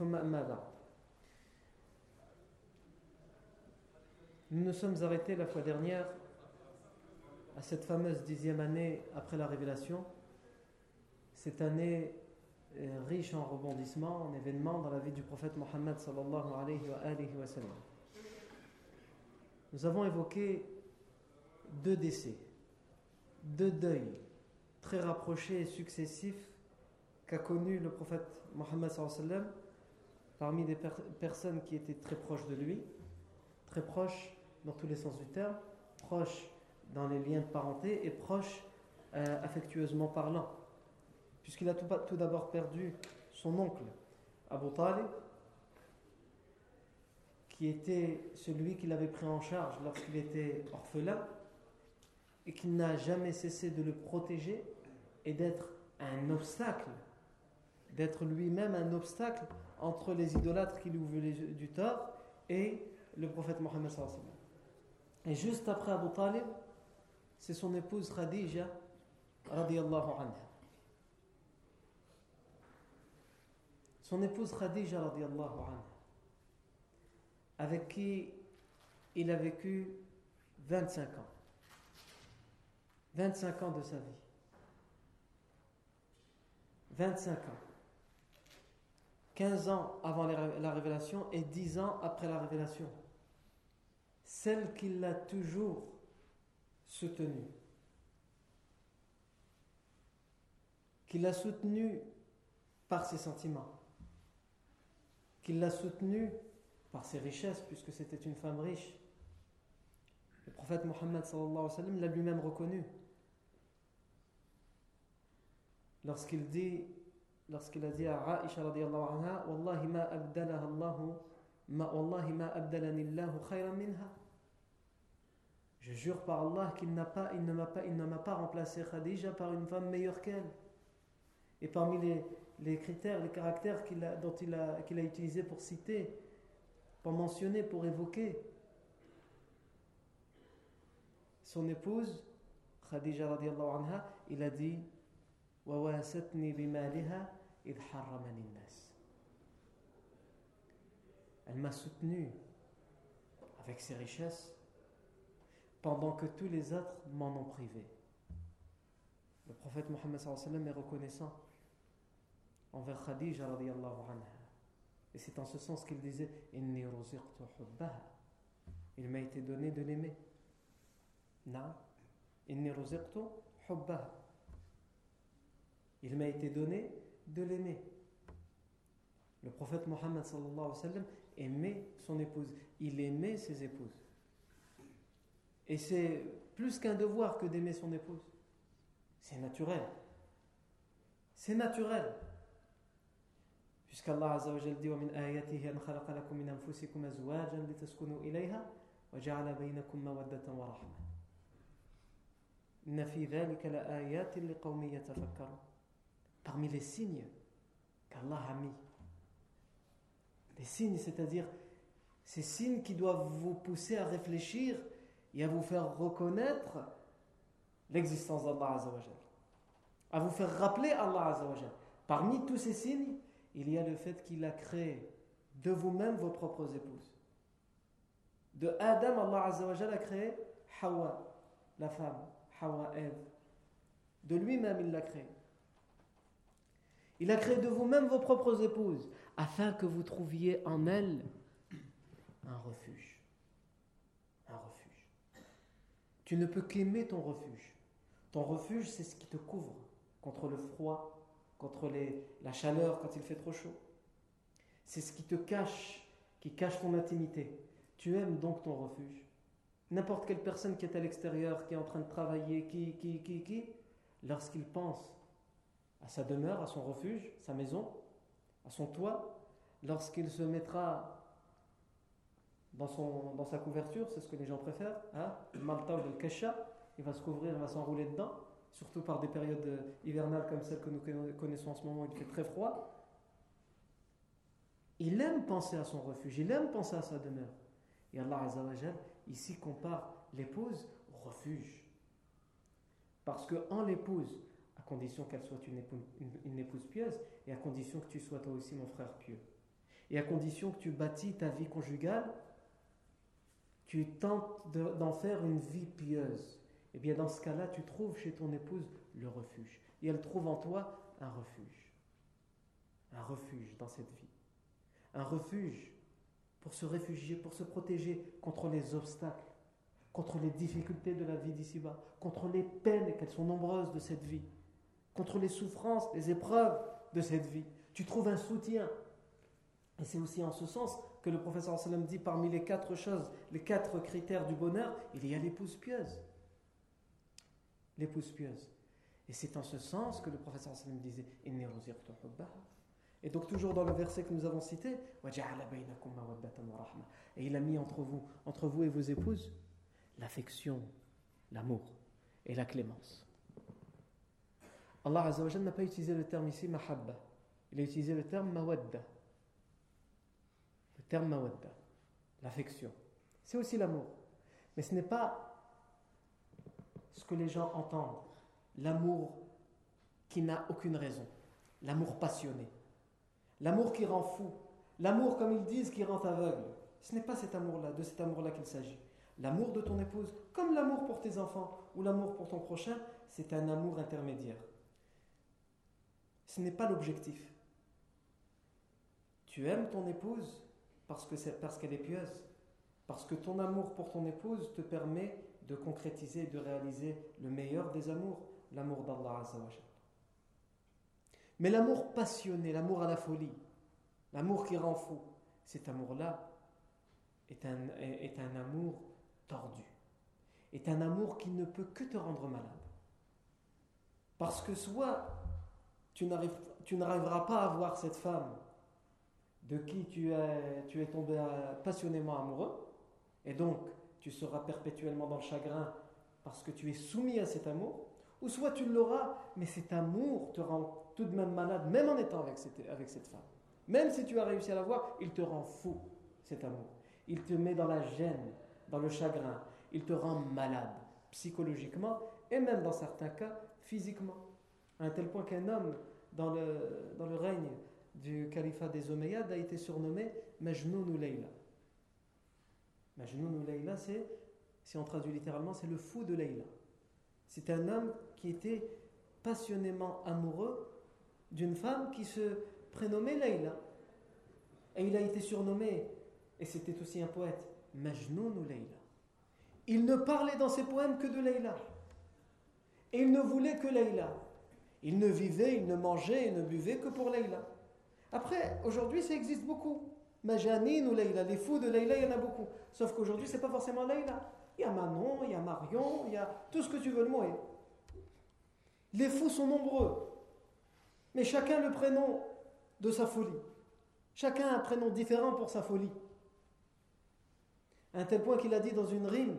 ثم أما بعد Nous nous sommes arrêtés la fois dernière à cette fameuse dixième année après la révélation, cette année riche en rebondissements, en événements dans la vie du prophète Mohammed sallallahu alayhi wa, alayhi wa sallam. Nous avons évoqué deux décès, deux deuils très rapprochés et successifs qu'a connu le prophète Mohammed sallallahu alayhi wa sallam parmi des per personnes qui étaient très proches de lui, très proches dans tous les sens du terme, proches dans les liens de parenté et proches euh, affectueusement parlant. Puisqu'il a tout, tout d'abord perdu son oncle, Abu Talib, qui était celui qu'il avait pris en charge lorsqu'il était orphelin et qui n'a jamais cessé de le protéger et d'être un obstacle, d'être lui-même un obstacle entre les idolâtres qui lui voulaient du tort et le prophète Mohammed. Et juste après Abu Talib, c'est son épouse Khadija radiyallahu anha. Son épouse Khadija radiyallahu anha, avec qui il a vécu 25 ans. 25 ans de sa vie. 25 ans. 15 ans avant la révélation et 10 ans après la révélation. Celle qui l'a toujours soutenue, qui l'a soutenue par ses sentiments, qui l'a soutenue par ses richesses, puisque c'était une femme riche. Le prophète Mohammed l'a lui-même reconnu. Lorsqu'il dit lorsqu'il a dit à Aisha radiallahu anha Wallahi ma abdalaha Allahu ma wallahi ma abdalani Allahu khayran minha Je jure par Allah qu'il n'a pas il ne m'a pas il ne m'a pas remplacé Khadija par une femme meilleure qu'elle. Et parmi les, les critères, les caractères qu'il a, dont il a, qu'il a utilisé pour citer, pour mentionner, pour évoquer son épouse, Khadija radiallahu anha, il a dit وواسطني بمالها إذ حرمني الناس Elle m'a soutenu avec ses richesses pendant que tous les autres m'en ont privé. Le prophète Mohammed est reconnaissant envers Khadija radiallahu anha. Et c'est en ce sens qu'il disait Inni hubbaha. Il m'a été donné de l'aimer. Na. Inni hubbaha. Il m'a été donné de l'aimer. Le prophète Mohammed sallallahu alayhi wa sallam aimait son épouse. Il aimait ses épouses. Et c'est plus qu'un devoir que d'aimer son épouse. C'est naturel. C'est naturel. Puisqu'Allah Azza wa Jal dit وَمِنْ آيَاتِهِ أَنْ خَلَقَ لَكُم مِنْ أَنفُسِكُمْ أَزْوَاجًا لِتَسْكُنُوا إِلَيْهَا وَجَعَلَ بَيْنَكُم مَوَدَّةً وَرَحْمَةً إِنَّ فِي ذَلِكَ لَآيَاتٍ لِقَوْمٍ يَتَفَكَّرُونَ parmi les signes qu'Allah a mis. Les signes, c'est-à-dire ces signes qui doivent vous pousser à réfléchir et à vous faire reconnaître l'existence d'Allah Azzawajal, à vous faire rappeler Allah Azzawajal. Parmi tous ces signes, il y a le fait qu'il a créé de vous-même vos propres épouses. De Adam, Allah Azzawajal a créé Hawa, la femme, Hawa, Eve. De lui-même, il l'a créé. Il a créé de vous-même vos propres épouses, afin que vous trouviez en elles un refuge. Un refuge. Tu ne peux qu'aimer ton refuge. Ton refuge, c'est ce qui te couvre contre le froid, contre la chaleur quand il fait trop chaud. C'est ce qui te cache, qui cache ton intimité. Tu aimes donc ton refuge. N'importe quelle personne qui est à l'extérieur, qui est en train de travailler, qui, qui, qui, qui, lorsqu'il pense à sa demeure, à son refuge, sa maison, à son toit, lorsqu'il se mettra dans, son, dans sa couverture, c'est ce que les gens préfèrent, hein, le malta ou le kesha, il va se couvrir, il va s'enrouler dedans, surtout par des périodes hivernales comme celles que nous connaissons en ce moment, il fait très froid. Il aime penser à son refuge, il aime penser à sa demeure. Et Allah Azzawajal, ici, compare l'épouse au refuge. Parce qu'en l'épouse, à condition qu'elle soit une épouse, pieuse, et à condition que tu sois toi aussi mon frère pieux, et à condition que tu bâtis ta vie conjugale tu tentes d'en faire une vie pieuse, et eh bien dans ce cas-là, tu trouves chez ton épouse le refuge. Et elle trouve en toi un refuge. Un refuge dans cette vie. Un refuge pour se réfugier, pour se protéger contre les obstacles, contre les difficultés de la vie d'ici-bas, contre les peines, qu'elles sont nombreuses de cette vie, contre les souffrances, les épreuves de cette vie. Tu trouves un soutien. Et c'est aussi en ce sens que le professeur sallam dit parmi les quatre choses, les quatre critères du bonheur, il y a l'épouse pieuse. L'épouse pieuse. Et c'est en ce sens que le professeur sallam disait Et donc, toujours dans le verset que nous avons cité, et il a mis entre vous, entre vous et vos épouses, l'affection, l'amour et la clémence. Allah n'a pas utilisé le terme ici mahabba, il a utilisé le terme mawadda terme mawadda, l'affection. C'est aussi l'amour. Mais ce n'est pas ce que les gens entendent, l'amour qui n'a aucune raison, l'amour passionné, l'amour qui rend fou, l'amour, comme ils disent, qui rend aveugle. Ce n'est pas cet amour-là, de cet amour-là qu'il s'agit. L'amour de ton épouse, comme l'amour pour tes enfants ou l'amour pour ton prochain, c'est un amour intermédiaire. Ce n'est pas l'objectif. Tu aimes ton épouse parce qu'elle est pieuse, parce que ton amour pour ton épouse te permet de concrétiser, de réaliser le meilleur des amours, l'amour d'Allah Mais l'amour passionné, l'amour à la folie, l'amour qui rend fou, cet amour-là est un, est un amour tordu, est un amour qui ne peut que te rendre malade. Parce que soit tu n'arriveras pas à voir cette femme de qui tu es, tombé passionnément amoureux, et donc tu seras perpétuellement dans le chagrin parce que tu es soumis à cet amour, ou soit tu l'auras, mais cet amour te rend tout de même malade, même en étant avec cette, avec cette femme. Même si tu as réussi à la voir, il te rend fou, cet amour. Il te met dans la gêne, dans le chagrin. Il te rend malade, psychologiquement, et même dans certains cas, physiquement. À un tel point qu'un homme, dans le, dans règne du califat des Omeyyades a été surnommé Majnoun Layla. Majnoun Layla, c'est, si on traduit littéralement, c'est le fou de Layla. C'est un homme qui était passionnément amoureux d'une femme qui se prénommait Layla. Et il a été surnommé, et c'était aussi un poète, Majnoun Layla. Il ne parlait dans ses poèmes que de Layla. Et il ne voulait que Layla. Il ne vivait, il ne mangeait et ne buvait que pour Layla. Après, aujourd'hui, ça existe beaucoup. Majanin ou Leïla, les fous de Leïla, il y en a beaucoup. Sauf qu'aujourd'hui, c'est pas forcément Leïla. Il y a Manon, il y a Marion, il y a tout ce que tu veux le mot. Les fous sont nombreux. Mais chacun le prénom de sa folie. Chacun a un prénom différent pour sa folie. À un tel point qu'il a dit dans une rime,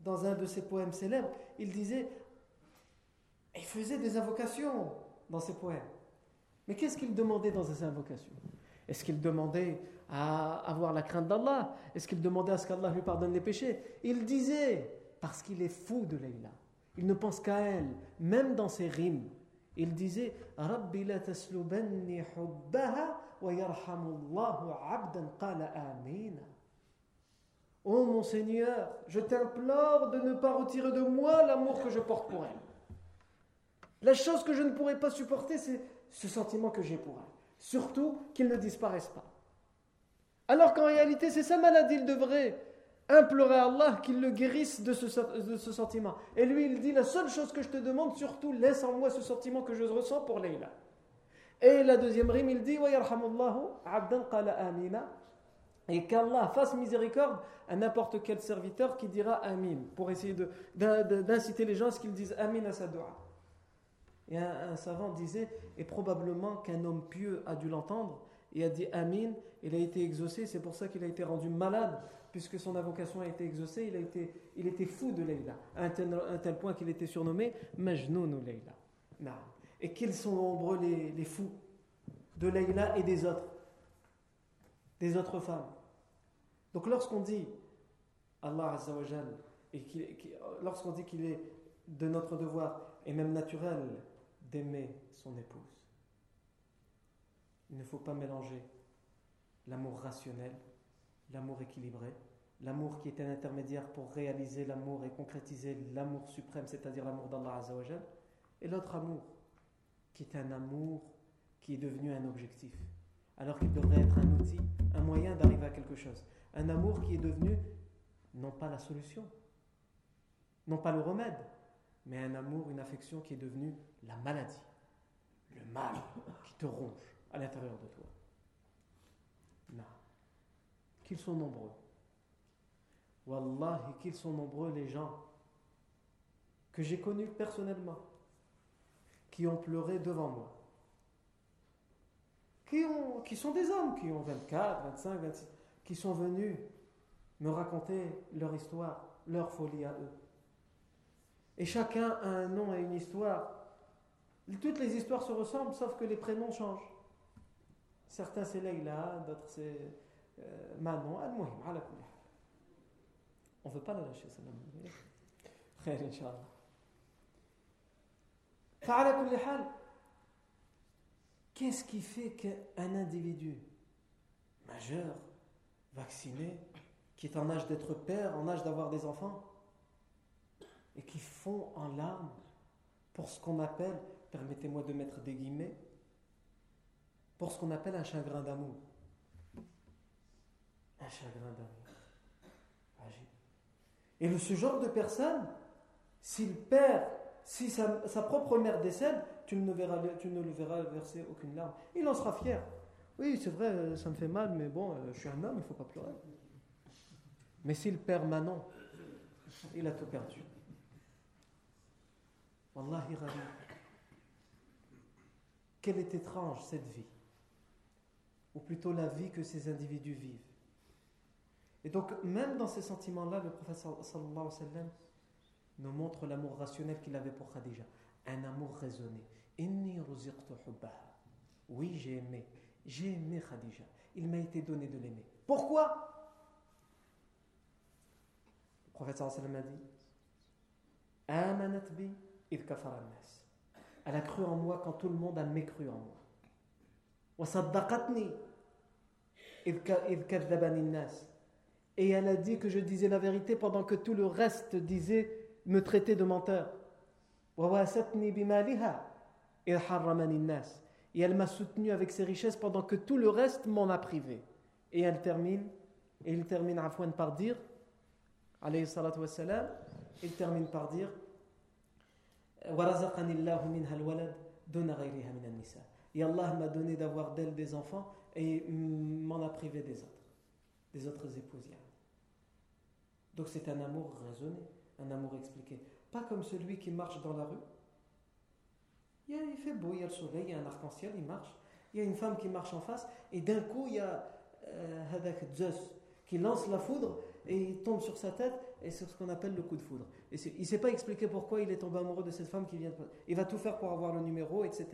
dans un de ses poèmes célèbres, il disait, il faisait des invocations dans ses poèmes. Mais qu'est-ce qu'il demandait dans ses invocations? Est-ce qu'il demandait à avoir la crainte d'Allah? Est-ce qu'il demandait à ce qu'Allah lui pardonne les péchés? Il disait, parce qu'il est fou de Leïla, Il ne pense qu'à elle, même dans ses rimes. Il disait Rabbi la taslubanni hubbaha wa yarhamullahu abdan qala amina. Oh mon Seigneur, je t'implore de ne pas retirer de moi l'amour que je porte pour elle. La chose que je ne pourrais pas supporter, c'est ce sentiment que j'ai pour elle. Surtout qu'il ne disparaisse pas. Alors qu'en réalité, c'est sa maladie, il devrait implorer à Allah qu'il le guérisse de ce, sentiment. Et lui, il dit, la seule chose que je te demande, surtout, laisse en moi ce sentiment que je ressens pour Leïla. Et la deuxième rime, il dit, et qu'Allah fasse miséricorde à n'importe quel serviteur qui dira Amin, pour essayer d'inciter les gens à ce qu'ils disent Amin à sa dua. Et un, un savant disait, et probablement qu'un homme pieux a dû l'entendre, et a dit Amin, il a été exaucé, c'est pour ça qu'il a été rendu malade. Puisque son invocation a été exaucée, il, a été, il était fou de Leïla, à un tel, point qu'il était surnommé Majnoun ou Leïla. Et qu'ils sont nombreux les, fous de Leïla et des autres, des autres femmes. Donc lorsqu'on dit Allah Azzawajal, et lorsqu'on dit qu'il est de notre devoir et même naturel d'aimer son épouse, il ne faut pas mélanger l'amour rationnel l'amour équilibré, l'amour qui est un intermédiaire pour réaliser l'amour et concrétiser l'amour suprême, c'est-à-dire l'amour d'Allah Azzawajal, et l'autre amour, qui est un amour qui est devenu un objectif, alors qu'il devrait être un outil, un moyen d'arriver à quelque chose. Un amour qui est devenu non pas la solution, non pas le remède, mais un amour, une affection qui est devenue la maladie, le mal qui te ronge à l'intérieur de toi. Non qu'ils sont nombreux. Wallahi, qu'ils sont nombreux les gens que j'ai connus personnellement, qui ont pleuré devant moi, qui, ont, qui sont des hommes, qui ont 24, 25, 26, qui sont venus me raconter leur histoire, leur folie à eux. Et chacun a un nom et une histoire. Toutes les histoires se ressemblent, sauf que les prénoms changent. Certains c'est Leïla, d'autres c'est euh, Manon, Al-Muhim, On ne veut pas la lâcher, celle-là. Qu'est-ce qui fait qu'un individu majeur, vacciné, qui est en âge d'être père, en âge d'avoir des enfants, et qui fond en larmes pour ce qu'on appelle permettez-moi de mettre des guillemets pour ce qu'on appelle un chagrin d'amour un chagrin d'amour. Et ce genre de personne, s'il perd, si sa, propre mère décède, tu ne, tu ne le verras verser aucune larme. Il en sera fier. Oui, c'est vrai, ça me fait mal, mais bon, euh, je suis un homme, il ne faut pas pleurer. Mais s'il perd Manon, il a tout perdu. Wallahi. Quelle est étrange cette vie, ou plutôt la vie que ces individus vivent. Et donc, même dans ces sentiments-là, le prophète sallallahu alayhi wa sallam nous montre l'amour rationnel qu'il avait pour Khadija. Un amour raisonné. Inni Oui, j'ai aimé. J'ai aimé Khadija. Il m'a été donné de l'aimer. Pourquoi? Le prophète sallallahu alayhi a dit Elle a cru en moi quand tout le monde a mécru en moi. Et elle a dit que je disais la vérité pendant que tout le reste disait me traiter de menteur. Et elle m'a soutenu avec ses richesses pendant que tout le reste m'en a privé. Et elle termine, et il termine Afwan par dire, alayhi salatu wassalam, il termine par dire, et Allah m'a donné d'avoir d'elle des enfants et m'en a privé des autres, des autres épouses. Donc c'est un amour raisonné, un amour expliqué. Pas comme celui qui marche dans la rue. Il, fait beau, il y a le soleil, il y a un arc-en-ciel, il marche. Il y a une femme qui marche en face, et d'un coup, il y a euh, Zeus qui lance la foudre et il tombe sur sa tête, et c'est ce qu'on appelle le coup de foudre. Et il ne s'est pas expliqué pourquoi il est tombé amoureux de cette femme qui vient de... Il va tout faire pour avoir le numéro, etc.,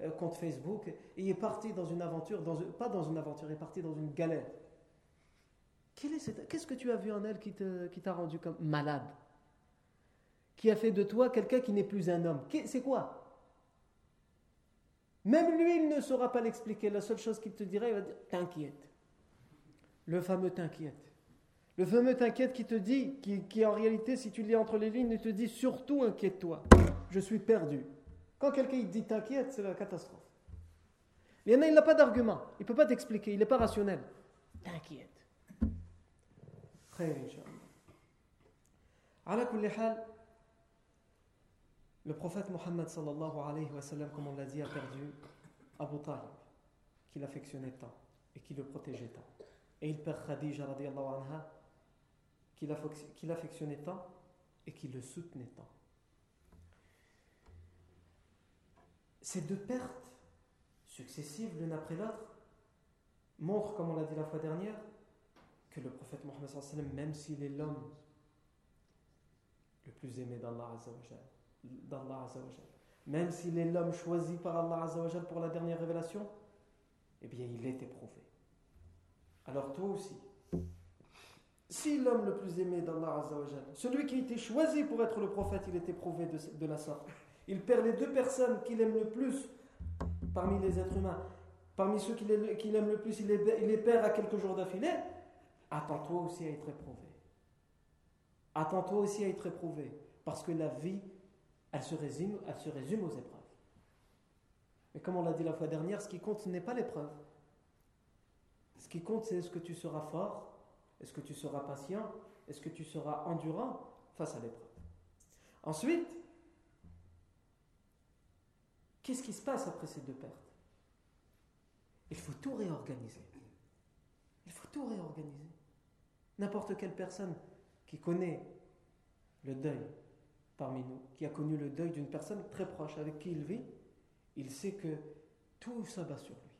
le euh, compte Facebook. Et il est parti dans une aventure, dans pas dans une aventure, il est parti dans une galère. Qu'est-ce que tu as vu en elle qui t'a rendu comme malade? Qui a fait de toi quelqu'un qui n'est plus un homme? C'est quoi? Même lui, il ne saura pas l'expliquer. La seule chose qu'il te dirait, il va dire T'inquiète. Le fameux t'inquiète. Le fameux t'inquiète qui te dit, qui, en réalité, si tu lis entre les lignes, il te dit surtout inquiète-toi. Je suis perdu. Quand quelqu'un dit t'inquiète, c'est la catastrophe. Il y en a, il n'a pas d'argument. Il ne peut pas t'expliquer. Il n'est pas rationnel. T'inquiète. Le prophète Mohammed sallallahu alayhi wa sallam, comme on l'a dit, a perdu Abu Talib, qu'il affectionnait tant et qui le protégeait tant. Et il perd Khadija radiallahu anha, qu'il affectionnait tant et qui le soutenait tant. Ces deux pertes successives l'une après l'autre montrent, comme on l'a dit la fois dernière, que le prophète Mohammed même s'il est l'homme le plus aimé d'Allah d'Allah Même s'il est l'homme choisi par Allah pour la dernière révélation, eh bien il est éprouvé. Alors toi aussi, si l'homme le plus aimé d'Allah celui qui a été choisi pour être le prophète, il est éprouvé de, la sorte, il perd les deux personnes qu'il aime le plus parmi les êtres humains, parmi ceux qu'il aime le plus, il les, il les perd à quelques jours d'affilée, attends-toi aussi à être éprouvé. Attends-toi aussi à être éprouvé, parce que la vie elle se résume, elle se résume aux épreuves. Mais comme on l'a dit la fois dernière, ce qui compte, ce n'est pas l'épreuve. Ce qui compte, c'est est-ce que tu seras fort, est-ce que tu seras patient, est-ce que tu seras endurant face à l'épreuve? Ensuite, qu'est-ce qui se passe après ces deux pertes? Il faut tout réorganiser. Il faut tout réorganiser. N'importe quelle personne qui connaît le deuil, parmi nous qui a connu le deuil d'une personne très proche avec qui il vit, il sait que tout s'abat sur lui.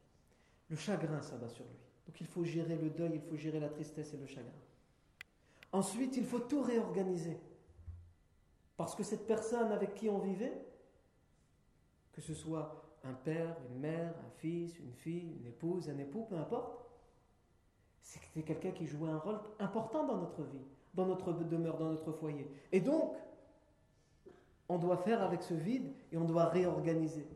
Le chagrin s'abat sur lui. Donc il faut gérer le deuil, il faut gérer la tristesse et le chagrin. Ensuite, il faut tout réorganiser. Parce que cette personne avec qui on vivait, que ce soit un père, une mère, un fils, une fille, une épouse, un époux, peu importe, c'était quelqu'un qui jouait un rôle important dans notre vie, dans notre demeure, dans notre foyer. Et donc, on doit faire avec ce vide et on doit réorganiser.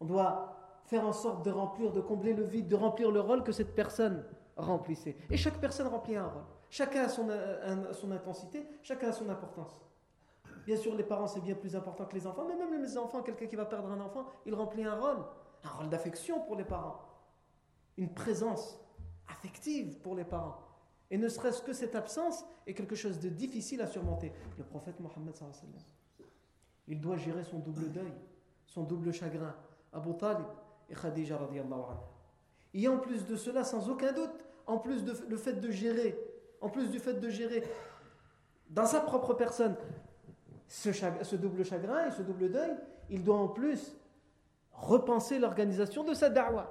On doit faire en sorte de remplir, de combler le vide, de remplir le rôle que cette personne remplissait. Et chaque personne remplit un rôle. Chacun a son, son intensité, chacun a son importance. Bien sûr, les parents, c'est bien plus important que les enfants, mais même les enfants, quelqu'un qui va perdre un enfant, il remplit un rôle, un rôle d'affection pour les parents, une présence affective pour les parents. Et ne serait-ce que cette absence est quelque chose de difficile à surmonter. Le prophète Mohammed il doit gérer son double deuil, son double chagrin. Abu Talib et Khadija radiallahu anha. Et en plus de cela, sans aucun doute, en plus de le fait de gérer, en plus du fait de gérer dans sa propre personne ce, double chagrin et ce double deuil, il doit en plus repenser l'organisation de sa da'wah.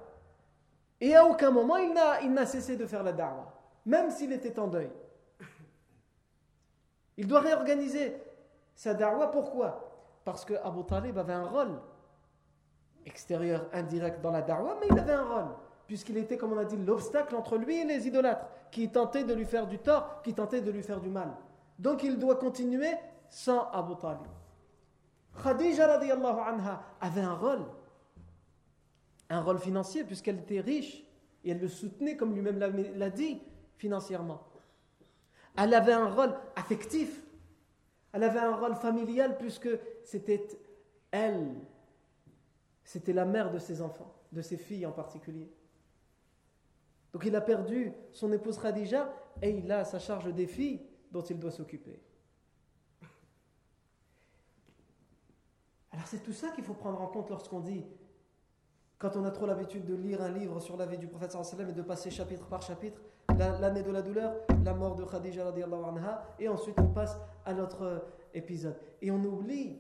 Et à aucun moment il n'a cessé de faire la da'wah, même s'il était en deuil. Il doit réorganiser sa da'wah. Pourquoi? Parce que Abu Talib avait un rôle extérieur, indirect dans la da'wah, mais il avait un rôle, puisqu'il était, comme on a dit, l'obstacle entre lui et les idolâtres, qui tentaient de lui faire du tort, qui tentaient de lui faire du mal. Donc il doit continuer sans Abu Talib. Khadija radiallahu anha avait un rôle, un rôle financier, puisqu'elle était riche, et elle le soutenait, comme lui-même l'a dit, financièrement. Elle avait un rôle affectif, elle avait un rôle familial puisque c'était elle, c'était la mère de ses enfants, de ses filles en particulier. Donc il a perdu son épouse Khadija et il a sa charge des filles dont il doit s'occuper. Alors c'est tout ça qu'il faut prendre en compte lorsqu'on dit, quand on a trop l'habitude de lire un livre sur la vie du prophète sallam et de passer chapitre par chapitre, l'année de la douleur, la mort de Khadija anha, et ensuite on passe à notre épisode. Et on oublie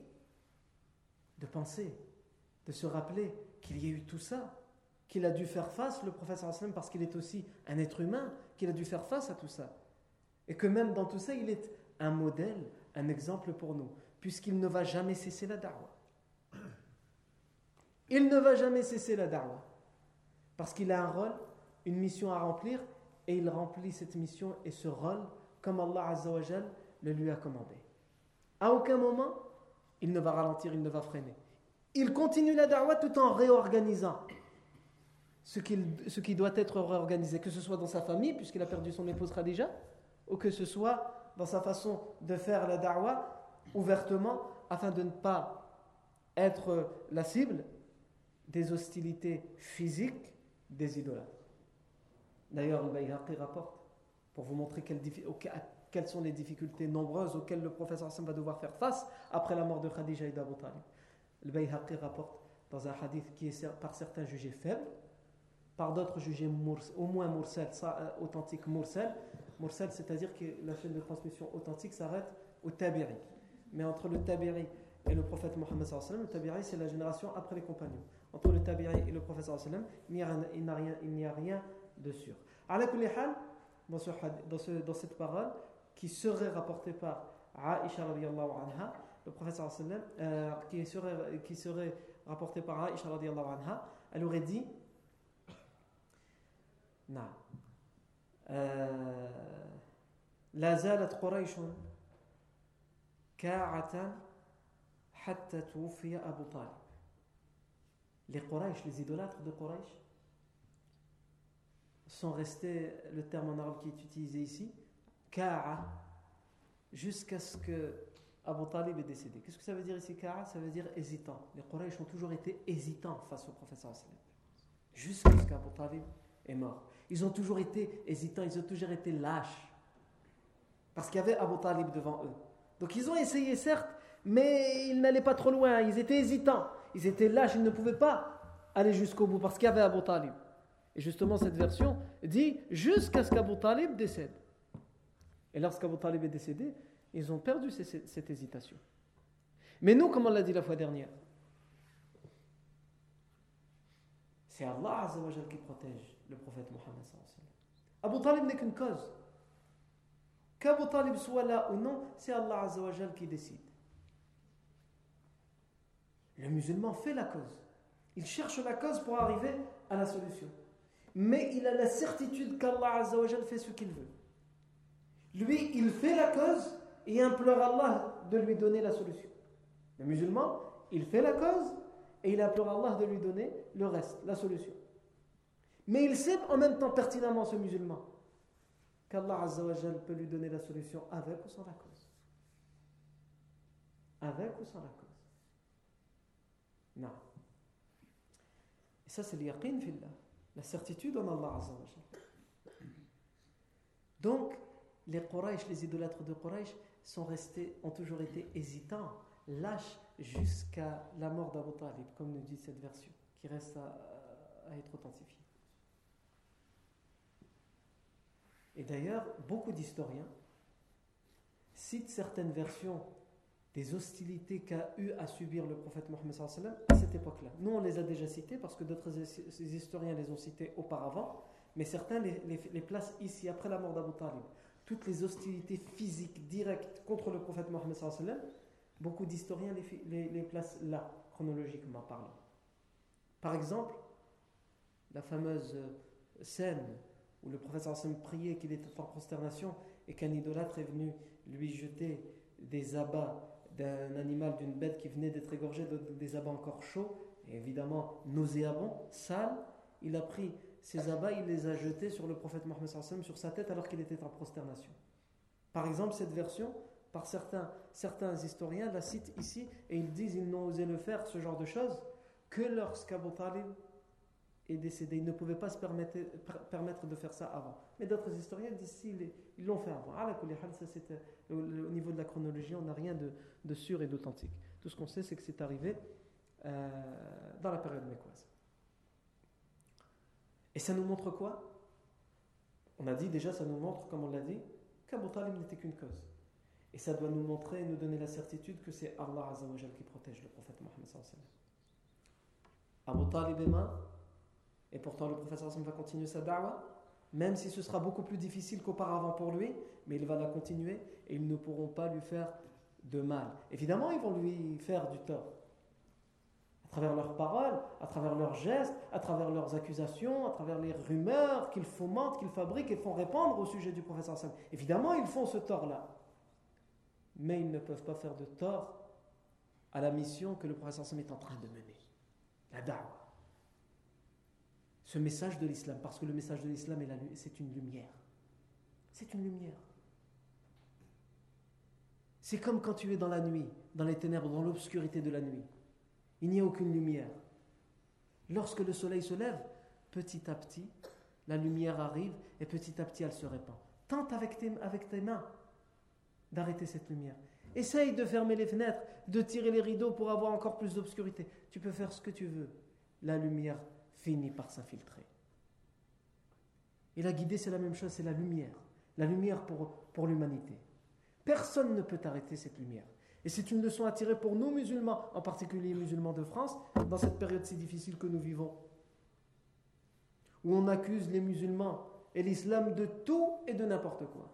de penser, de se rappeler qu'il y a eu tout ça, qu'il a dû faire face, le prophète sallam, parce qu'il est aussi un être humain, qu'il a dû faire face à tout ça. Et que même dans tout ça, il est un modèle, un exemple pour nous, puisqu'il ne va jamais cesser la da'wah. Il ne va jamais cesser la da'wah, parce qu'il a un rôle, une mission à remplir, et il remplit cette mission et ce rôle comme Allah Azza le lui a commandé. À aucun moment, il ne va ralentir, il ne va freiner. Il continue la da'wah tout en réorganisant ce, ce qui doit être réorganisé, que ce soit dans sa famille, puisqu'il a perdu son épouse Khadija, ou que ce soit dans sa façon de faire la da'wah ouvertement, afin de ne pas être la cible des hostilités physiques des idolâtres. D'ailleurs, le Bayhaqi rapporte, pour vous montrer quelles, sont les difficultés nombreuses auxquelles le professeur Hassan va devoir faire face après la mort de Khadija et d'Abu Talib. Le Bayhaqi rapporte dans un hadith qui est par certains jugé faible, par d'autres jugé au moins euh, authentique mursal. C'est-à-dire que la chaîne de transmission authentique s'arrête au Tabiri. Mais entre le Tabiri et le prophète Mohammed, le Tabiri, c'est la génération après les compagnons. Entre le Tabiri et le prophète, il n'y a, a, rien de sûr. Dans, ce, dans cette parole, qui serait rapportée par Aisha anha, le prophète euh, qui, serait, qui serait rapporté par Aisha anha, elle aurait dit Non. لا زالت قريش كاعة حتى توفي أبو طالب les Quraysh, les idolâtres de Quraysh, sont restés, le terme en arabe qui est utilisé ici, ka'a, jusqu'à ce que Abu Talib est décédé. Qu'est-ce que ça veut dire ici, ka'a Ça veut dire hésitant. Les Quraysh ont toujours été hésitants face au professeur jusqu'à ce qu'Abu Talib est mort. Ils ont toujours été hésitants, ils ont toujours été lâches. Parce qu'il y avait Abu Talib devant eux. Donc ils ont essayé, certes, mais ils n'allaient pas trop loin, ils étaient hésitants ils étaient lâches, ils ne pouvaient pas aller jusqu'au bout parce qu'il y avait Abu Talib. Et justement, cette version dit jusqu'à ce qu'Abu Talib décède. Et lorsqu'Abu Talib est décédé, ils ont perdu cette, hésitation. Mais nous, comme on l'a dit la fois dernière, c'est Allah qui protège le prophète Mohammed. Abu Talib n'est qu'une cause. Qu'Abu Talib soit là ou non, c'est Allah qui décide. Le musulman fait la cause. Il cherche la cause pour arriver à la solution. Mais il a la certitude qu'Allah fait ce qu'il veut. Lui, il fait la cause et implore Allah de lui donner la solution. Le musulman, il fait la cause et il implore Allah de lui donner le reste, la solution. Mais il sait en même temps pertinemment, ce musulman, qu'Allah peut lui donner la solution avec ou sans la cause. Avec ou sans la cause. Non. Et ça, c'est l'yaqin fillah, la certitude en Allah Donc, les Quraysh, les idolâtres de Quraysh, sont restés, ont toujours été hésitants, lâches jusqu'à la mort d'Abu Talib, comme nous dit cette version, qui reste à, être authentifiée. Et d'ailleurs, beaucoup d'historiens citent certaines versions des hostilités qu'a eu à subir le prophète Mohammed à cette époque-là. Nous, on les a déjà cités parce que d'autres historiens les ont cités auparavant, mais certains les, les, placent ici, après la mort d'Abu Talib. Toutes les hostilités physiques directes contre le prophète Mohammed, beaucoup d'historiens les, les, placent là, chronologiquement parlant. Par exemple, la fameuse scène où le prophète priait qu'il était en consternation et qu'un idolâtre est venu lui jeter des abats d'un animal, d'une bête qui venait d'être égorgée de, des abats encore chauds, évidemment nauséabonds, sales, il a pris ces abats, il les a jetés sur le prophète Mohammed sur sa tête alors qu'il était en prosternation. Par exemple, cette version, par certains, certains historiens, la citent ici et ils disent qu'ils n'ont osé le faire, ce genre de choses, que lorsqu'Abu Talib est décédé. Ils ne pouvaient pas se permettre, de faire ça avant. Mais d'autres historiens disent qu'ils l'ont fait avant. Ça, c'était, au niveau de la chronologie, on n'a rien de, de, sûr et d'authentique. Tout ce qu'on sait, c'est que c'est arrivé euh, dans la période mécoise. Et ça nous montre quoi? On a dit déjà, ça nous montre, comme on l'a dit, qu'Abu Talib n'était qu'une cause. Et ça doit nous montrer et nous donner la certitude que c'est Allah qui protège le prophète Mohammed. Abu Talib est mort, et pourtant, le professeur va continuer sa da'wah, même si ce sera beaucoup plus difficile qu'auparavant pour lui, mais il va la continuer et ils ne pourront pas lui faire de mal. Évidemment, ils vont lui faire du tort. À travers leurs paroles, à travers leurs gestes, à travers leurs accusations, à travers les rumeurs qu'ils fomentent, qu'ils fabriquent et font répandre au sujet du professeur Évidemment, ils font ce tort-là. mais ils ne peuvent pas faire de tort à la mission que le prophète est en train de mener. La da'wah. Ce message de l'islam, parce que le message de l'islam, c'est une lumière. C'est une lumière. C'est comme quand tu es dans la nuit, dans les ténèbres, dans l'obscurité de la nuit. Il n'y a aucune lumière. Lorsque le soleil se lève, petit à petit, la lumière arrive et petit à petit elle se répand. Tente avec tes, mains d'arrêter cette lumière. Essaye de fermer les fenêtres, de tirer les rideaux pour avoir encore plus d'obscurité. Tu peux faire ce que tu veux. La lumière finit par s'infiltrer. Et la guidée, c'est la même chose, c'est la lumière. La lumière pour, pour l'humanité. Personne ne peut arrêter cette lumière. Et c'est une leçon à tirer pour nous musulmans, en particulier musulmans de France, dans cette période si difficile que nous vivons, où on accuse les musulmans et l'islam de tout et de n'importe quoi.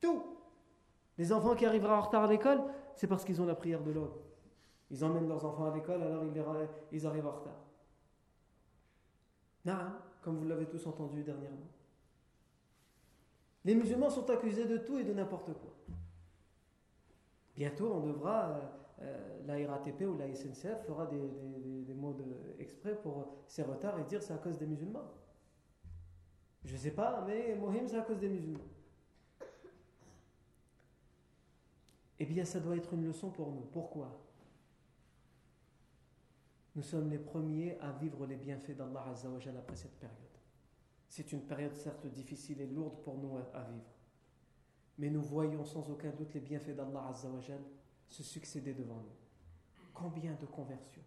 Tout. Les enfants qui arriveront en retard à l'école, c'est parce qu'ils ont la prière de l'homme. Ils emmènent leurs enfants à l'école, alors ils, arrivent en retard. Non, comme vous l'avez tous entendu dernièrement. Les musulmans sont accusés de tout et de n'importe quoi. Bientôt, on devra, euh, euh, la RATP ou la SNCF fera des, mots exprès pour ces retards et dire c'est à cause des musulmans. Je ne sais pas, mais Mohim, c'est à cause des musulmans. Eh bien, ça doit être une leçon pour nous. Pourquoi? Nous sommes les premiers à vivre les bienfaits d'Allah Azzawajal après cette période. C'est une période certes difficile et lourde pour nous à vivre. Mais nous voyons sans aucun doute les bienfaits d'Allah Azzawajal se succéder devant nous. Combien de conversions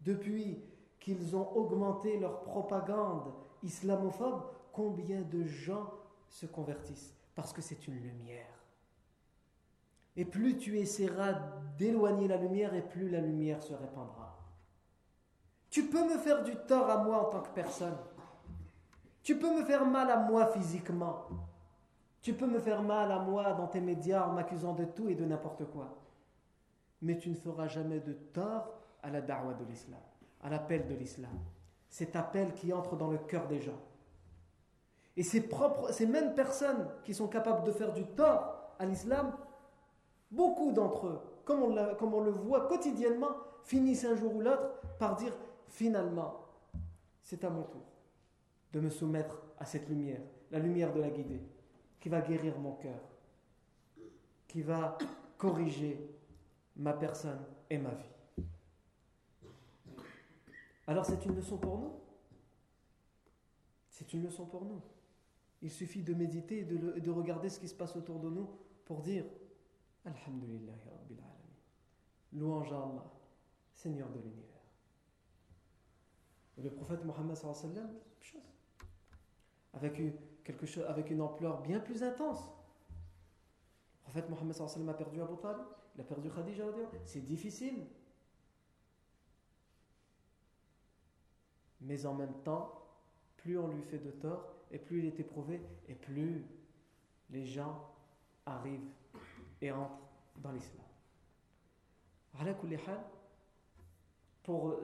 Depuis qu'ils ont augmenté leur propagande islamophobe, combien de gens se convertissent Parce que c'est une lumière. Et plus tu essaieras d'éloigner la lumière, et plus la lumière se répandra. Tu peux me faire du tort à moi en tant que personne. Tu peux me faire mal à moi physiquement. Tu peux me faire mal à moi dans tes médias en m'accusant de tout et de n'importe quoi. Mais tu ne feras jamais de tort à la da'wah de l'islam, à l'appel de l'islam. Cet appel qui entre dans le cœur des gens. Et ces, mêmes personnes qui sont capables de faire du tort à l'islam, beaucoup d'entre eux, comme on le voit quotidiennement, finissent un jour ou l'autre par dire finalement, c'est à mon tour de me soumettre à cette lumière, la lumière de la guidée, qui va guérir mon cœur, qui va corriger ma personne et ma vie. Alors c'est une leçon pour nous. C'est une leçon pour nous. Il suffit de méditer et de, de, regarder ce qui se passe autour de nous pour dire Alhamdulillah Rabbil Louange à Allah, Seigneur de l'univers. Le prophète Mohammed sallallahu chose avec une, quelque chose, avec une ampleur bien plus intense. Le prophète Mohammed a perdu Abu Talib, il a perdu Khadija, c'est difficile. Mais en même temps, plus on lui fait de tort, et plus il est éprouvé, et plus les gens arrivent et entrent dans l'islam. Pour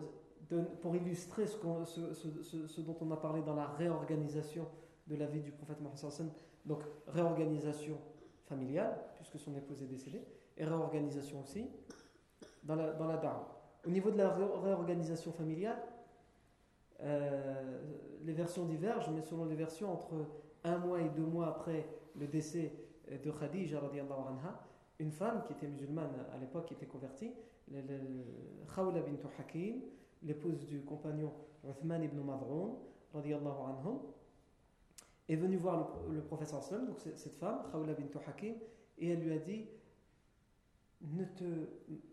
pour illustrer ce, dont on a parlé dans la réorganisation de la vie du prophète Mohammed, donc réorganisation familiale, puisque son épouse est décédée, et réorganisation aussi dans la, dans Au niveau de la réorganisation familiale, euh, les versions divergent, mais selon les versions, entre un mois et deux mois après le décès de Khadija, anha, une femme qui était musulmane à l'époque, qui était convertie, Khawla bint Hakim, l'épouse du compagnon Uthman ibn anhum, est venue voir le, le professeur sallam, donc cette femme, Khawla bint Hakim, et elle lui a dit Ne te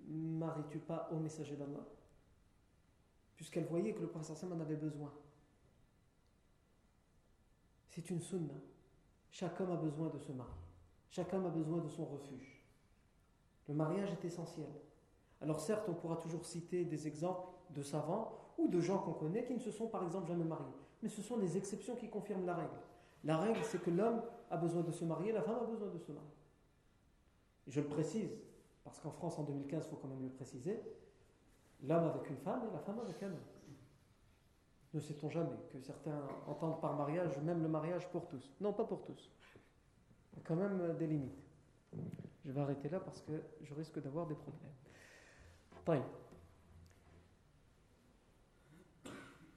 maries-tu pas au messager d'Allah? Puisqu'elle voyait que le professeur sallam en avait besoin. C'est une sunna. Chaque homme a besoin de se marier. Chaque homme a besoin de son refuge. Le mariage est essentiel. Alors certes, on pourra toujours citer des exemples de savants ou de gens qu'on connaît qui ne se sont par exemple jamais mariés. Mais ce sont les exceptions qui confirment la règle. La règle, c'est que l'homme a besoin de se marier, la femme a besoin de se marier. Je le précise, parce qu'en France en 2015, il faut quand même le préciser, l'homme avec une femme et la femme avec un homme. Ne sait-on jamais que certains entendent par mariage même le mariage pour tous? Non, pas pour tous. Il y a quand même des limites. Je vais arrêter là parce que je risque d'avoir des problèmes.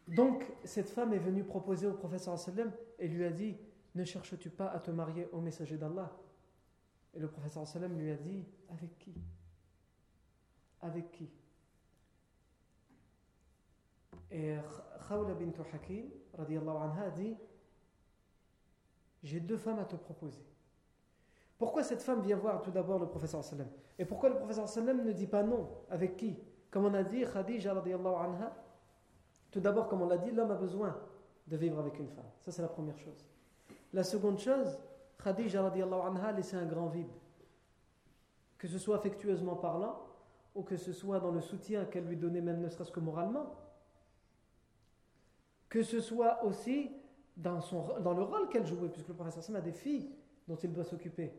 Donc, cette femme est venue proposer au professeur sallam et lui a dit Ne cherches-tu pas à te marier au messager d'Allah? Et le professeur sallam lui a dit Avec qui? Avec qui? Et Khawla bint Hakim, anha, a dit J'ai deux femmes à te proposer. Pourquoi cette femme vient voir tout d'abord le professeur sallam? Et pourquoi le professeur sallam ne dit pas non? Avec qui? Comme on a dit, Khadija anha, tout d'abord, comme on l'a dit, l'homme a besoin de vivre avec une femme. Ça, c'est la première chose. La seconde chose, Khadija anha a laissé un grand vide. Que ce soit affectueusement parlant, ou que ce soit dans le soutien qu'elle lui donnait, même ne serait-ce que moralement. Que ce soit aussi dans, son, dans le rôle qu'elle jouait, puisque le professeur Sam a des filles dont il doit s'occuper.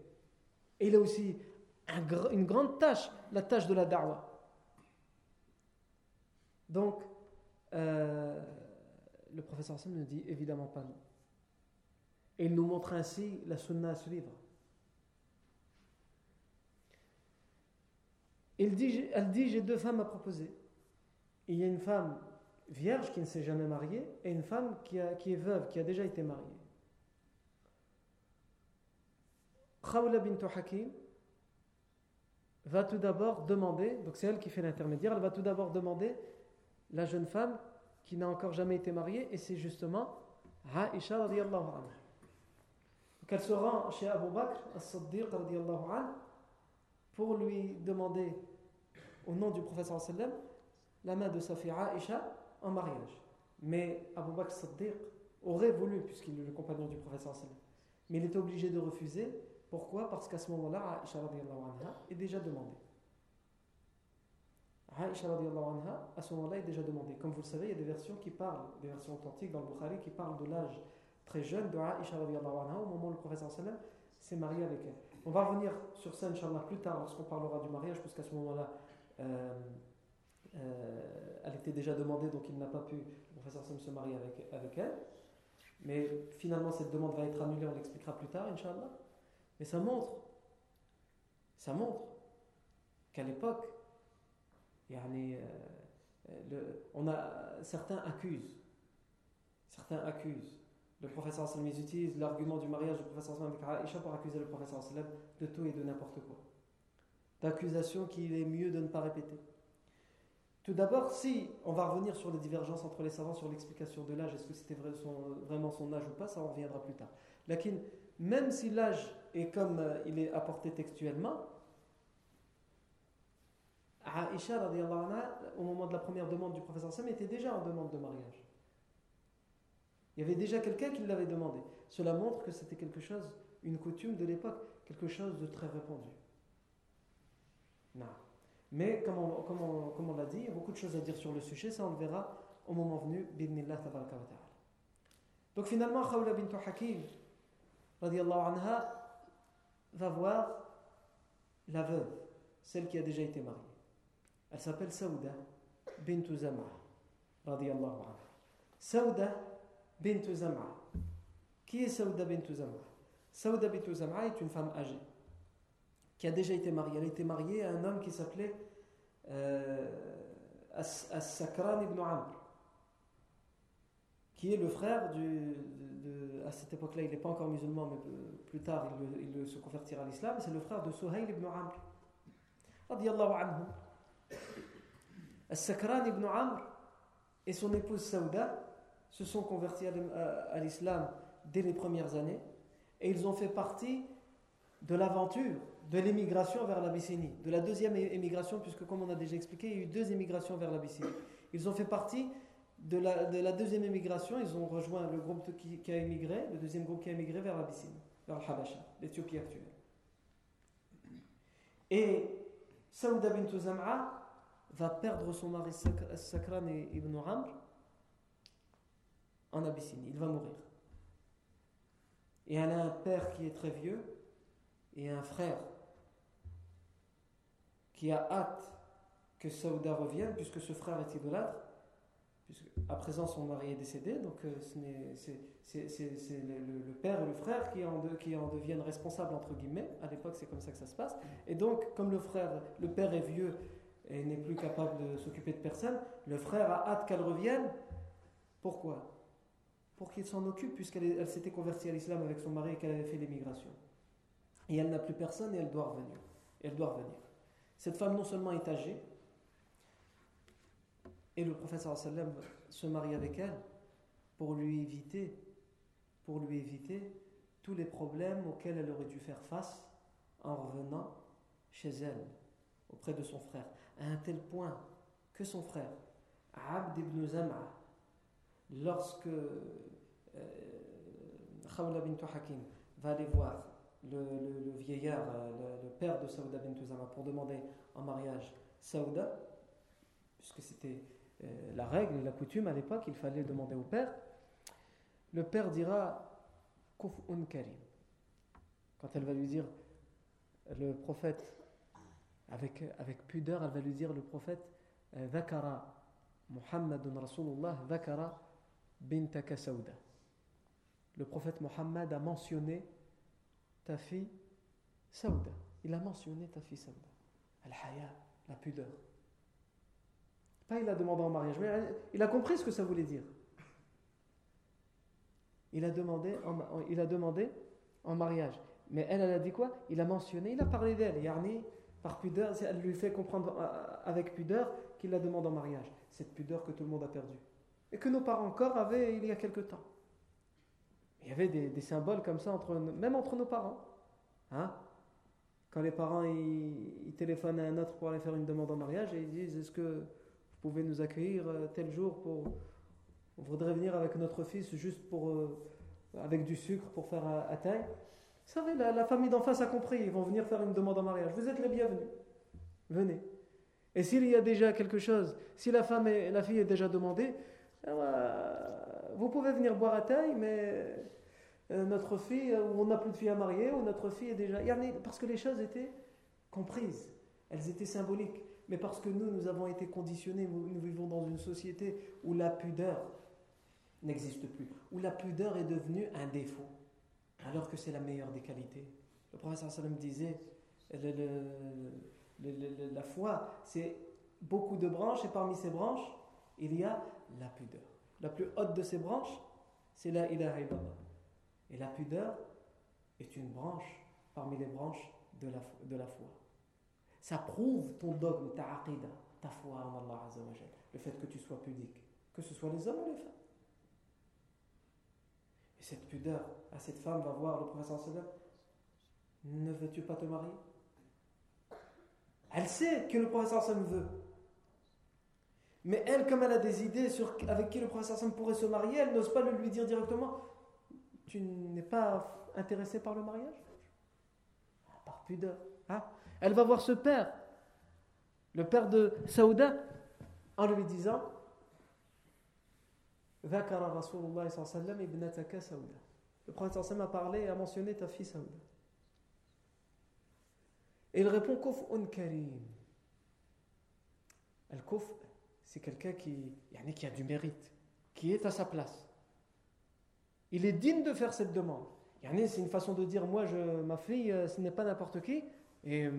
Et il a aussi une grande tâche, la tâche de la da'wah. Donc, euh, le professeur Sam ne dit évidemment pas non. Et il nous montre ainsi la sunna à suivre. Il dit, elle dit J'ai deux femmes à proposer. Il y a une femme vierge qui ne s'est jamais mariée et une femme qui, a, qui est veuve, qui a déjà été mariée. Khawla bint Hakim va tout d'abord demander, donc c'est elle qui fait l'intermédiaire, elle va tout d'abord demander la jeune femme qui n'a encore jamais été mariée, et c'est justement Aisha radiallahu anha. Donc elle se rend chez Abu Bakr as-Siddiq radiallahu pour lui demander au nom du professeur sallam la main de sa fille Aisha en mariage. Mais Abu Bakr as-Siddiq aurait voulu, puisqu'il est le compagnon du professeur sallam. Mais il était obligé de refuser pourquoi? Parce qu'à ce moment-là, Aisha anha est déjà demandée. Aisha anha, à ce moment-là, est déjà demandée. Comme vous le savez, il y a des versions qui parlent, des versions authentiques dans le Bukhari qui parlent de l'âge très jeune de Aisha anha au moment où le professeur sallam s'est marié avec elle. On va revenir sur ça, Inch'Allah, plus tard lorsqu'on parlera du mariage, puisqu'à ce moment-là, euh, euh, elle était déjà demandée, donc il n'a pas pu, le professeur sallam, se marier avec, avec elle. Mais finalement, cette demande va être annulée, on l'expliquera plus tard, Inch'Allah. Mais ça montre, ça montre qu'à l'époque, euh, on a, certains accusent, certains accusent. Le professeur sallam utilise l'argument du mariage du professeur sallam avec Aïcha pour accuser le professeur sallam de tout et de n'importe quoi. D'accusations qu'il est mieux de ne pas répéter. Tout d'abord, si on va revenir sur les divergences entre les savants sur l'explication de l'âge, est-ce que c'était vraiment son âge ou pas, ça on reviendra plus tard. Lakin, même si l'âge est comme euh, il est apporté textuellement, Aïcha, au moment de la première demande du professeur Sam, était déjà en demande de mariage. Il y avait déjà quelqu'un qui l'avait demandé. Cela montre que c'était quelque chose, une coutume de l'époque, quelque chose de très répandu. Mais comme on, l'a dit, il y a beaucoup de choses à dire sur le sujet, ça on le verra au moment venu, Donc finalement, Khawla bint Hakim, anha, va voir la veuve, celle qui a déjà été mariée. Elle s'appelle Saouda bint Zam'a, radiallahu. Saouda bint Zam'a. Qui est Saouda bint Zam'a? Saouda bint Zam'a est une femme âgée qui a déjà été mariée. Elle a été mariée à un homme qui s'appelait euh, As-Sakran ibn Amr, qui est le frère du, à cette époque-là, il n'est pas encore musulman, mais plus tard, il, se convertira à l'islam. C'est le frère de Suhayl ibn Amr. Radiallahu anhu. As-Sakran ibn Amr et son épouse Saouda se sont convertis à l'islam dès les premières années et ils ont fait partie de l'aventure de l'émigration vers l'Abyssinie, de la deuxième émigration, puisque comme on a déjà expliqué, il y a eu deux émigrations vers l'Abyssinie. Ils ont fait partie de la, de la, deuxième émigration, ils ont rejoint le groupe qui, a émigré, le deuxième groupe qui a émigré vers l'Abyssinie, vers le Habasha, l'Éthiopie actuelle. Et Saouda bint Zam'a va perdre son mari Sakran et Ibn Amr en Abyssinie. Il va mourir. Et elle a un père qui est très vieux et un frère qui a hâte que Saouda revienne, puisque ce frère est idolâtre. puisque à présent son mari est décédé, donc euh, c'est le, père et le frère qui en, qui en deviennent responsables, entre guillemets. À l'époque, c'est comme ça que ça se passe. Et donc, comme le frère, le père est vieux et n'est plus capable de s'occuper de personne, le frère a hâte qu'elle revienne. Pourquoi? Pour qu'il s'en occupe, puisqu'elle s'était convertie à l'islam avec son mari et qu'elle avait fait l'émigration. Et elle n'a plus personne et elle doit revenir. elle doit revenir. Cette femme non seulement est âgée, et le professeur sallam se marie avec elle pour lui éviter, pour lui éviter tous les problèmes auxquels elle aurait dû faire face en revenant chez elle, auprès de son frère, à un tel point que son frère, Abd ibn Zam'a, lorsque euh, Khawla bint Hakim va aller voir le, vieillard, euh, le, père de Saouda bint Zama, pour demander en mariage Saouda, puisque c'était euh, la règle, la coutume à l'époque, il fallait demander au père. Le père dira Kuf'un Karim. Quand elle va lui dire, le prophète, avec, avec pudeur, elle va lui dire, le prophète, Vakara Muhammadun Rasulullah, Vakara bintaka Sauda. Le prophète Muhammad a mentionné ta fille Sauda. Il a mentionné ta fille Sauda. Al-Haya, la pudeur. Pas il a demandé en mariage, mais il a compris ce que ça voulait dire. Il a demandé en, il a demandé en mariage. Mais elle, elle a dit quoi? Il a mentionné, il a parlé d'elle. Yarni, par pudeur, elle lui fait comprendre euh, avec pudeur qu'il la demande en mariage. Cette pudeur que tout le monde a perdue. Et que nos parents encore avaient il y a quelque temps. Il y avait des, symboles comme ça, entre, même entre nos parents. Hein? Quand les parents ils, téléphonent à un autre pour aller faire une demande en mariage et ils disent Est-ce que vous pouvez nous accueillir euh, tel jour pour. On voudrait venir avec notre fils juste pour. Euh, avec du sucre pour faire à, taille? Vous savez, la, famille d'en face a compris, ils vont venir faire une demande en mariage. Vous êtes les bienvenus. Venez. Et s'il y a déjà quelque chose, si la femme et la fille est déjà demandée, vous pouvez venir boire à taille, mais euh, notre fille, ou on n'a plus de fille à marier, ou notre fille est déjà. Parce que les choses étaient comprises, elles étaient symboliques mais parce que nous, nous avons été conditionnés, nous, vivons dans une société où la pudeur n'existe plus, où la pudeur est devenue un défaut, alors que c'est la meilleure des qualités. Le professeur Sallam disait, la foi, c'est beaucoup de branches, et parmi ces branches, il y a la pudeur. La plus haute de ces branches, c'est la ilaha. Et la pudeur est une branche parmi les branches de la, de la foi. Ça prouve ton dogme, ta aqidah, ta foi en Allah Azzawajal, le fait que tu sois pudique, que ce soit les hommes ou les femmes. Et cette pudeur, à cette femme va voir le professeur sallam, ne veux-tu pas te marier? Elle sait que le professeur sallam veut. Mais elle, comme elle a des idées sur avec qui le professeur sallam pourrait se marier, elle n'ose pas le lui dire directement. Tu n'es pas intéressé par le mariage? Par pudeur. Hein? Elle va voir ce père, le père de Saouda, en lui disant Le prophète sallam a parlé et a mentionné ta fille Saouda. Et il répond Kuf'un karim. Al-Kuf, c'est quelqu'un qui, qui a du mérite, qui est à sa place. Il est digne de faire cette demande. C'est une façon de dire Moi, je, ma fille, euh, ce n'est pas n'importe qui, et euh,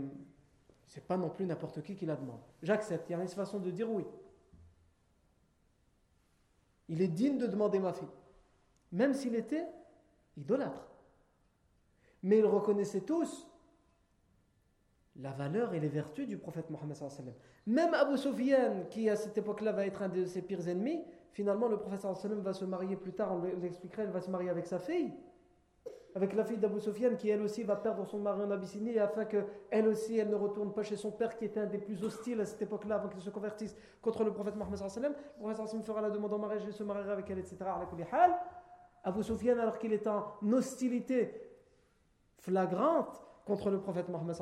c'est pas non plus n'importe qui qui la demande. J'accepte. Il y a une façon de dire oui. Il est digne de demander ma fille. Même s'il était idolâtre. Mais ils reconnaissaient tous la valeur et les vertus du prophète Mohammed. Même Abu Sufyan, qui à cette époque-là va être un de ses pires ennemis, finalement le prophète va se marier plus tard, on l'expliquerait, il va se marier avec sa fille avec la fille d'Abu Sufyan qui elle aussi va perdre son mari en Abyssinie afin qu'elle aussi elle ne retourne pas chez son père qui était un des plus hostiles à cette époque-là avant qu'il se convertisse contre le prophète Mohammed le prophète fera la demande en mariage et se mariera avec elle etc. Abu Sufyan alors qu'il est en hostilité flagrante contre le prophète Mohammed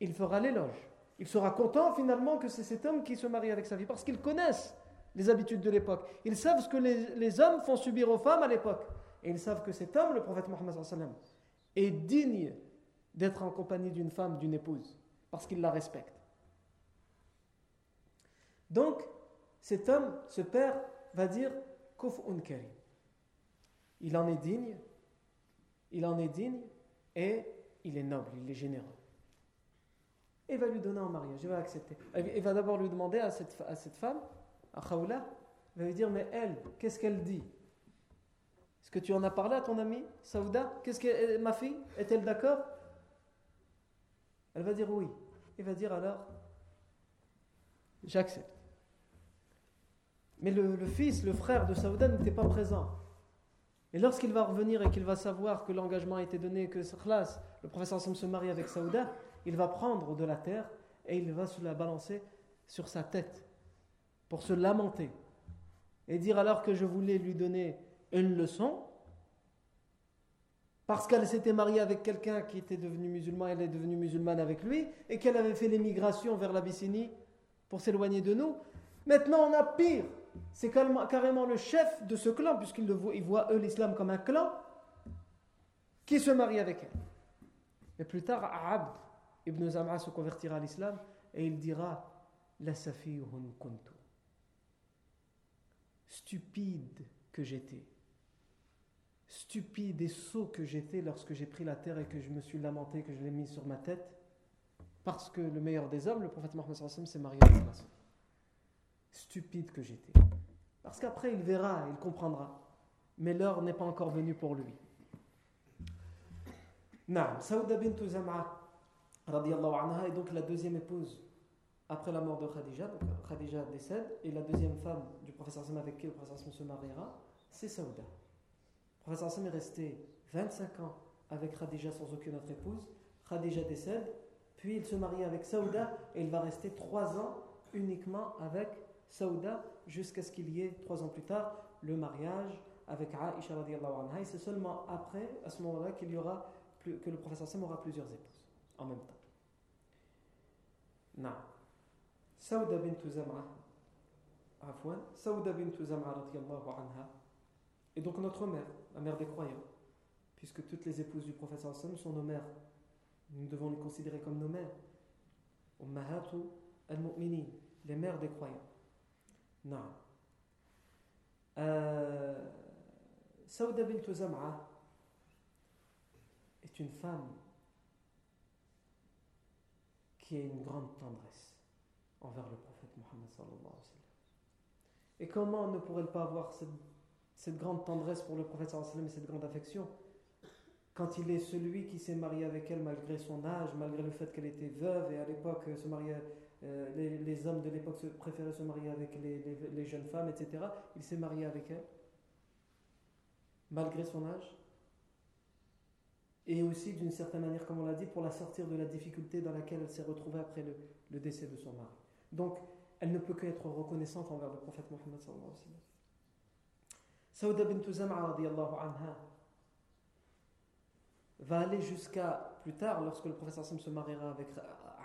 il fera l'éloge. Il sera content finalement que c'est cet homme qui se marie avec sa fille parce qu'ils connaissent les habitudes de l'époque. Ils savent ce que les hommes font subir aux femmes à l'époque et ils savent que cet homme, le prophète Mohammed, est digne d'être en compagnie d'une femme, d'une épouse, parce qu'il la respecte. Donc, cet homme, ce père, va dire Kuf'un karim. Il en est digne, il en est digne et il est noble, il est généreux. Et va lui donner en mariage, il va accepter. Il va d'abord lui demander à cette, femme, à Khawla, va lui dire Mais elle, qu'est-ce qu'elle dit Est-ce que tu en as parlé à ton amie, Saouda? Qu'est-ce que ma fille Est-elle d'accord? Elle va dire oui. Il va dire alors J'accepte. Mais le, fils, le frère de Saouda n'était pas présent. Et lorsqu'il va revenir et qu'il va savoir que l'engagement a été donné, que classe, le professeur Sam se marie avec Saouda, il va prendre de la terre et il va se la balancer sur sa tête pour se lamenter et dire alors que je voulais lui donner une leçon parce qu'elle s'était mariée avec quelqu'un qui était devenu musulman, elle est devenue musulmane avec lui et qu'elle avait fait l'émigration vers l'Abyssinie pour s'éloigner de nous. Maintenant, on a pire c'est carrément le chef de ce clan, puisqu'ils voient eux l'islam comme un clan, qui se marie avec elle. Et plus tard, Abd ibn Zam'a se convertira à l'islam et il dira La kuntu. Stupide que j'étais. Stupide et sot que j'étais lorsque j'ai pris la terre et que je me suis lamenté, que je l'ai mis sur ma tête. Parce que le meilleur des hommes, le prophète Mohammed s'est marié avec ma stupide que j'étais. Parce qu'après, il verra, il comprendra. Mais l'heure n'est pas encore venue pour lui. Naam, Saouda bint Zam'a, anha, est donc la deuxième épouse après la mort de Khadija. Donc Khadija décède, et la deuxième femme du Sam avec qui le Sam se mariera, c'est Saouda. Professeur Sam est resté 25 ans avec Khadija sans aucune autre épouse. Khadija décède, puis il se marie avec Saouda, et il va rester 3 ans uniquement avec Saouda jusqu'à ce qu'il y ait, trois ans plus tard, le mariage avec Aïcha anha. Et c'est seulement après, à ce moment-là, qu'il y aura que le professeur Sam aura plusieurs épouses en même temps. Non. Saouda bint Zam'a, Afwan, Saouda bint Zam'a anha, et donc notre mère, la mère des croyants, puisque toutes les épouses du Sam sont nos mères. Nous devons les considérer comme nos mères. Ummahatu al-mu'minin, les mères des croyants. Non. Euh, Zam'a est une femme qui a une grande tendresse envers le prophète Mohammed. Et comment ne pourrait-elle pas avoir cette, cette, grande tendresse pour le prophète sallam et cette grande affection quand il est celui qui s'est marié avec elle malgré son âge, malgré le fait qu'elle était veuve et à l'époque se mariait euh, les, hommes de l'époque préféraient se marier avec les, jeunes femmes, etc. Il s'est marié avec elle, malgré son âge. Et aussi, d'une certaine manière, comme on l'a dit, pour la sortir de la difficulté dans laquelle elle s'est retrouvée après le, décès de son mari. Donc, elle ne peut qu'être reconnaissante envers le prophète Mohammed sallallahu Saouda bint Zam'a anha va aller jusqu'à plus tard, lorsque le prophète se mariera avec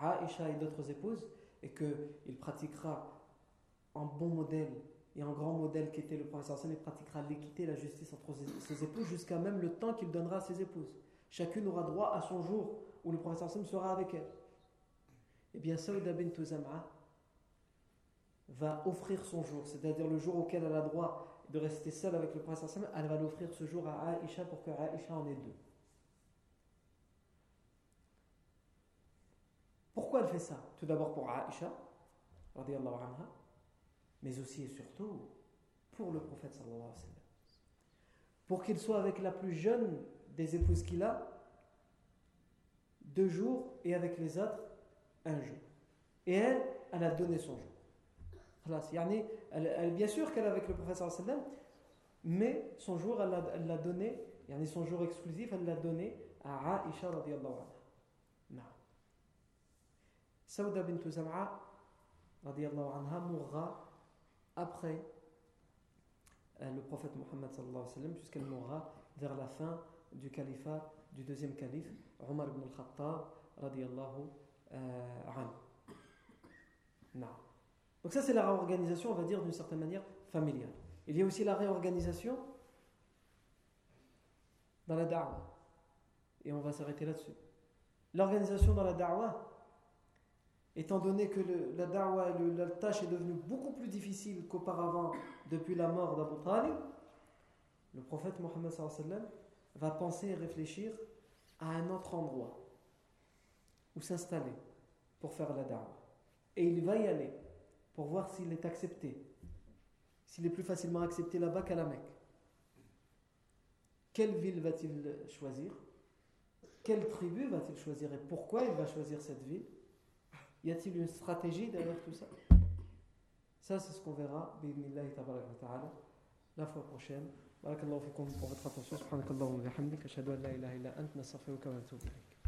Aïcha et d'autres épouses, et qu'il pratiquera un bon modèle et un grand modèle qui était le professeur Hassan, il pratiquera l'équité et la justice entre ses épouses jusqu'à même le temps qu'il donnera à ses épouses. Chacune aura droit à son jour où le professeur Hassan sera avec elle. Eh bien, Saouda bint Zam'a va offrir son jour, c'est-à-dire le jour auquel elle a droit de rester seule avec le professeur Hassan, elle va l'offrir ce jour à Aïcha pour que Aïcha en ait deux. Pourquoi elle fait ça? Tout d'abord pour Aïcha, mais aussi et surtout pour le prophète sallallahu alayhi wa sallam. Pour qu'il soit avec la plus jeune des épouses qu'il a, deux jours, et avec les autres, un jour. Et elle, elle a donné son jour. Bien sûr qu'elle est avec le sallallahu alayhi wa sallam, mais son jour, elle l'a donné, son jour exclusif, elle l'a donné à Aïcha radiallahu anha. Saouda bint Zam'a anha mourra après euh, le prophète Mohammed jusqu'elle mourra vers la fin du califat du deuxième calife Omar ibn al-Khattab radiallahu euh, Donc ça c'est la réorganisation on va dire d'une certaine manière familiale. Il y a aussi la réorganisation dans la da'wah et on va s'arrêter là-dessus. L'organisation dans la da'wah étant donné que la da'wah la tâche est devenue beaucoup plus difficile qu'auparavant depuis la mort d'Abu Talib, le prophète Mohammed va penser et réfléchir à un autre endroit où s'installer pour faire la da'wah. Et il va y aller pour voir s'il est accepté, s'il est plus facilement accepté là-bas qu'à la Mecque. Quelle ville va-t-il choisir? Quelle tribu va-t-il choisir et pourquoi il va choisir cette ville? Y a-t-il une stratégie derrière tout ça? Ça, c'est ce qu'on verra la fois prochaine.